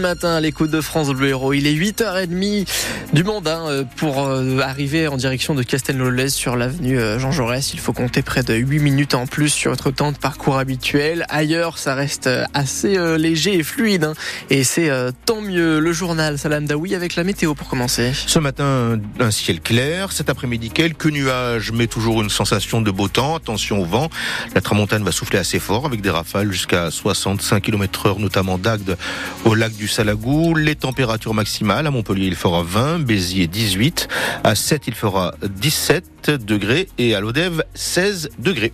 matin l'écoute de France Bleu Héros. Il est 8h30 du mandat euh, pour euh, arriver en direction de Castelnau-le-Lez sur l'avenue euh, Jean Jaurès. Il faut compter près de 8 minutes en plus sur votre temps de parcours habituel. Ailleurs, ça reste assez léger et fluide. Hein. Et c'est tant mieux. Le journal Salam Daoui avec la météo pour commencer. Ce matin, un ciel clair. Cet après-midi, quelques nuages, mais toujours une sensation de beau temps. Attention au vent. La tramontane va souffler assez fort avec des rafales jusqu'à 65 km heure, notamment d'Agde au lac du du Salagou. Les températures maximales à Montpellier, il fera 20, Béziers 18, à 7 il fera 17 degrés et à Lodève 16 degrés.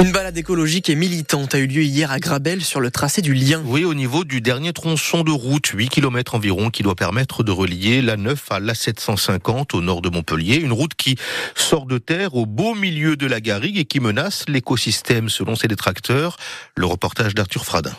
Une balade écologique et militante a eu lieu hier à Grabel sur le tracé du lien. Oui, au niveau du dernier tronçon de route, 8 km environ, qui doit permettre de relier la 9 à la 750 au nord de Montpellier. Une route qui sort de terre au beau milieu de la garrigue et qui menace l'écosystème selon ses détracteurs. Le reportage d'Arthur Fradin.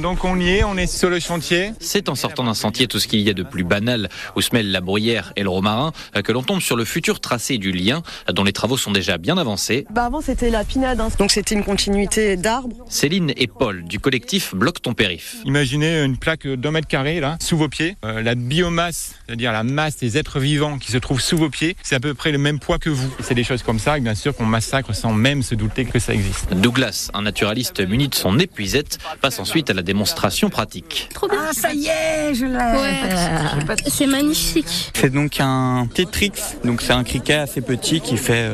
Donc on y est, on est sur le chantier. C'est en sortant d'un sentier tout ce qu'il y a de plus banal où se mêlent la bruyère et le romarin que l'on tombe sur le futur tracé du lien dont les travaux sont déjà bien avancés. Bah avant c'était la pinade, hein. donc c'était une continuité d'arbres. Céline et Paul du collectif Bloc ton périph. Imaginez une plaque d'un mètre carré là, sous vos pieds. Euh, la biomasse, c'est-à-dire la masse des êtres vivants qui se trouvent sous vos pieds, c'est à peu près le même poids que vous. C'est des choses comme ça, bien sûr, qu'on massacre sans même se douter que ça existe. Douglas, un naturaliste muni de son épuisette, passe ensuite à la démonstration pratique. Trop bien. Ah, ça y est, je l'ai. C'est magnifique. C'est donc un Tetrix, donc c'est un criquet assez petit qui fait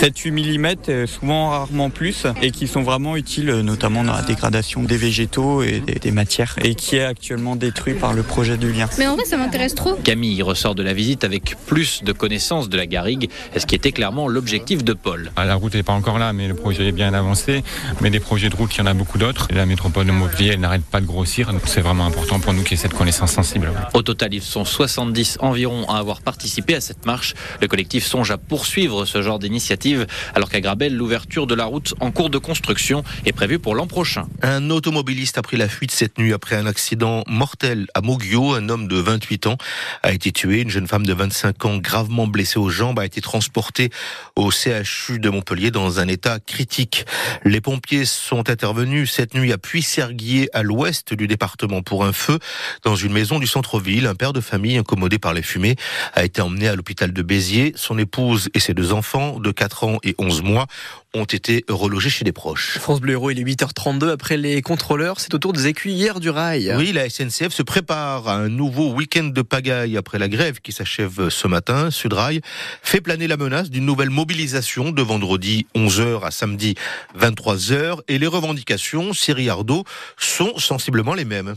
7-8 mm, souvent rarement plus, et qui sont vraiment utiles notamment dans la dégradation des végétaux et des, matières, et qui est actuellement détruit par le projet du lien. Mais en vrai, ça m'intéresse trop. Camille ressort de la visite avec plus de connaissances de la garrigue, ce qui était clairement l'objectif de Paul? Ah, la route n'est pas encore là, mais le projet est bien avancé. Mais des projets de route, il y en a beaucoup d'autres. La métropole de Montpellier elle n'arrête pas de grossir. Donc c'est vraiment important pour nous qu'il y ait cette connaissance sensible. Au total, ils sont 70 environ à avoir participé à cette marche. Le collectif songe à poursuivre ce genre d'initiative, alors qu'à Grabel, l'ouverture de la route en cours de construction est prévue pour l'an prochain. Un automobiliste a pris la fuite cette nuit après un accident mortel à Moguio. Un homme de 28 ans a été tué. Une jeune femme de 25 ans gravement blessée aux jambes a été transportée au CHU de Montpellier dans un état critique. Les pompiers sont intervenus cette nuit à Puy-Serguier à l'ouest du département pour un feu dans une maison du centre-ville. Un père de famille incommodé par les fumées a été emmené à l'hôpital de Béziers. Son épouse et ses deux enfants de 4 ans et 11 mois ont été relogés chez des proches. France Bleu Héros, il est 8h32. Après les contrôleurs, c'est au tour des écuyères du rail. Oui, la SNCF se prépare à un nouveau week-end de pagaille après la grève qui s'achève ce matin. Sudrail fait planer la menace d'une nouvelle mobilisation de vendredi 11h à samedi 23h et les revendications, Siri Ardo, sont sensiblement les mêmes.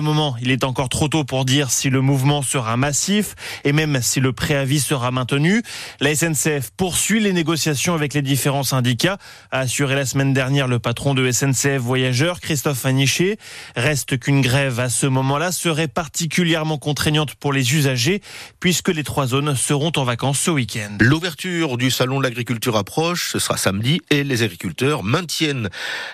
Moment, il est encore trop tôt pour dire si le mouvement sera massif et même si le préavis sera maintenu. La SNCF poursuit les négociations avec les différents syndicats, a assuré la semaine dernière le patron de SNCF Voyageurs, Christophe Aniché. Reste qu'une grève à ce moment-là serait particulièrement contraignante pour les usagers puisque les trois zones seront en vacances ce week-end. L'ouverture du salon de l'agriculture approche, ce sera samedi et les agriculteurs maintiennent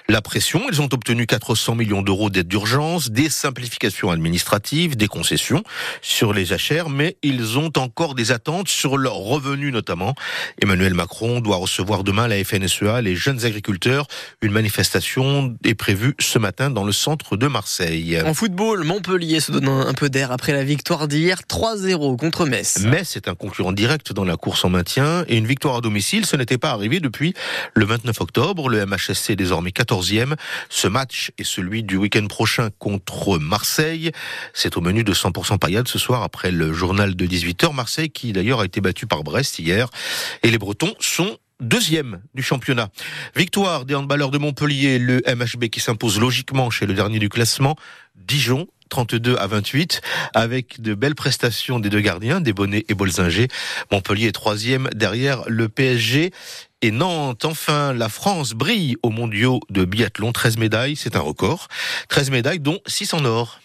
la pression. Ils ont obtenu 400 millions d'euros d'aide d'urgence, des simplifications administratives, des concessions sur les achères, mais ils ont encore des attentes sur leurs revenus notamment. Emmanuel Macron doit recevoir demain la FNSEA, les jeunes agriculteurs. Une manifestation est prévue ce matin dans le centre de Marseille. En football, Montpellier se donne un peu d'air après la victoire d'hier 3-0 contre Metz. Metz est un concurrent direct dans la course en maintien et une victoire à domicile, ce n'était pas arrivé depuis le 29 octobre. Le MHSC est désormais 14e. Ce match est celui du week-end prochain contre Marseille. Marseille. C'est au menu de 100% paillade ce soir après le journal de 18h. Marseille qui d'ailleurs a été battu par Brest hier. Et les Bretons sont deuxième du championnat. Victoire des handballeurs de Montpellier, le MHB qui s'impose logiquement chez le dernier du classement, Dijon 32 à 28, avec de belles prestations des deux gardiens, des Bonnets et Bolzinger. Montpellier est troisième derrière le PSG et Nantes. Enfin, la France brille aux mondiaux de biathlon. 13 médailles, c'est un record. 13 médailles, dont 6 en or.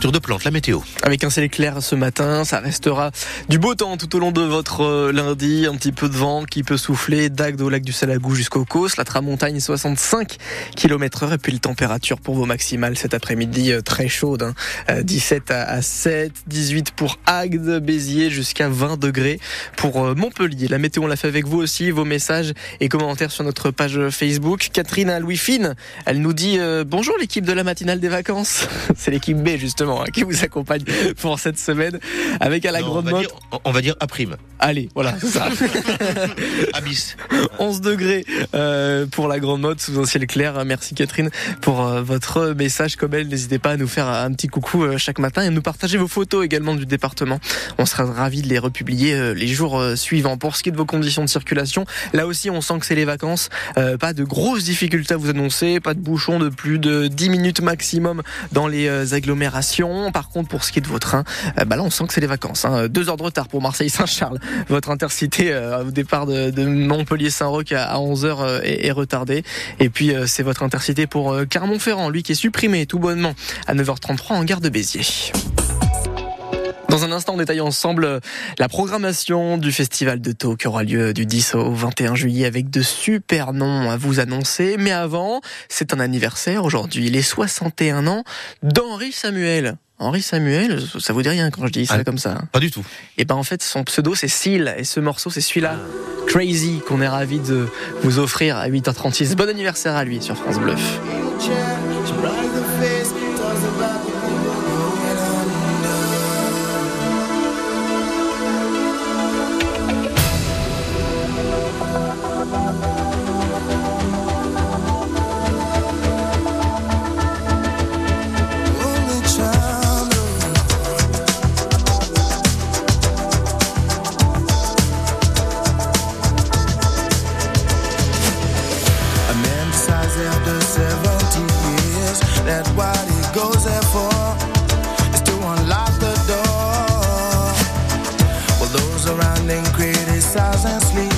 De Plante, la météo. Avec un ciel clair ce matin, ça restera du beau temps tout au long de votre euh, lundi. Un petit peu de vent qui peut souffler d'Agde au lac du Salagou jusqu'au Causse. La tramontagne 65 km heure. Et puis le température pour vos maximales cet après-midi euh, très chaude. 17 hein. à 7, 18 pour Agde, Béziers jusqu'à 20 degrés pour euh, Montpellier. La météo on l'a fait avec vous aussi. Vos messages et commentaires sur notre page Facebook. Catherine Louis Fine, elle nous dit bonjour l'équipe de la matinale des vacances. C'est l'équipe B justement Hein, qui vous accompagne pour cette semaine avec à la grande on note. on va dire à prime. Allez, voilà, c'est ça. Abyss. 11 degrés euh, pour la grande note sous un ciel clair. Merci Catherine pour euh, votre message. Comme elle, n'hésitez pas à nous faire un petit coucou euh, chaque matin et à nous partager vos photos également du département. On sera ravis de les republier les jours suivants. Pour ce qui est de vos conditions de circulation, là aussi on sent que c'est les vacances. pas de grosses difficultés à vous annoncer, pas de bouchons de plus de 10 minutes maximum dans les agglomérations par contre, pour ce qui est de vos trains, bah là, on sent que c'est les vacances. Hein. Deux heures de retard pour Marseille-Saint-Charles. Votre intercité euh, au départ de, Montpellier-Saint-Roch à 11 heures euh, est, est retardée. Et puis, c'est votre intercité pour Clermont-Ferrand, lui qui est supprimé tout bonnement à 9h33 en gare de Béziers. Dans un instant, on détaille ensemble la programmation du Festival de Taux qui aura lieu du 10 au 21 juillet avec de super noms à vous annoncer. Mais avant, c'est un anniversaire aujourd'hui, les 61 ans d'Henri Samuel. Henri Samuel, ça vous dit rien quand je dis ça ah, comme ça hein Pas du tout. Et eh ben en fait, son pseudo c'est Seal et ce morceau c'est celui-là, Crazy, qu'on est ravi de vous offrir à 8h36. Bon anniversaire à lui sur France Bleu. sighs and sleep.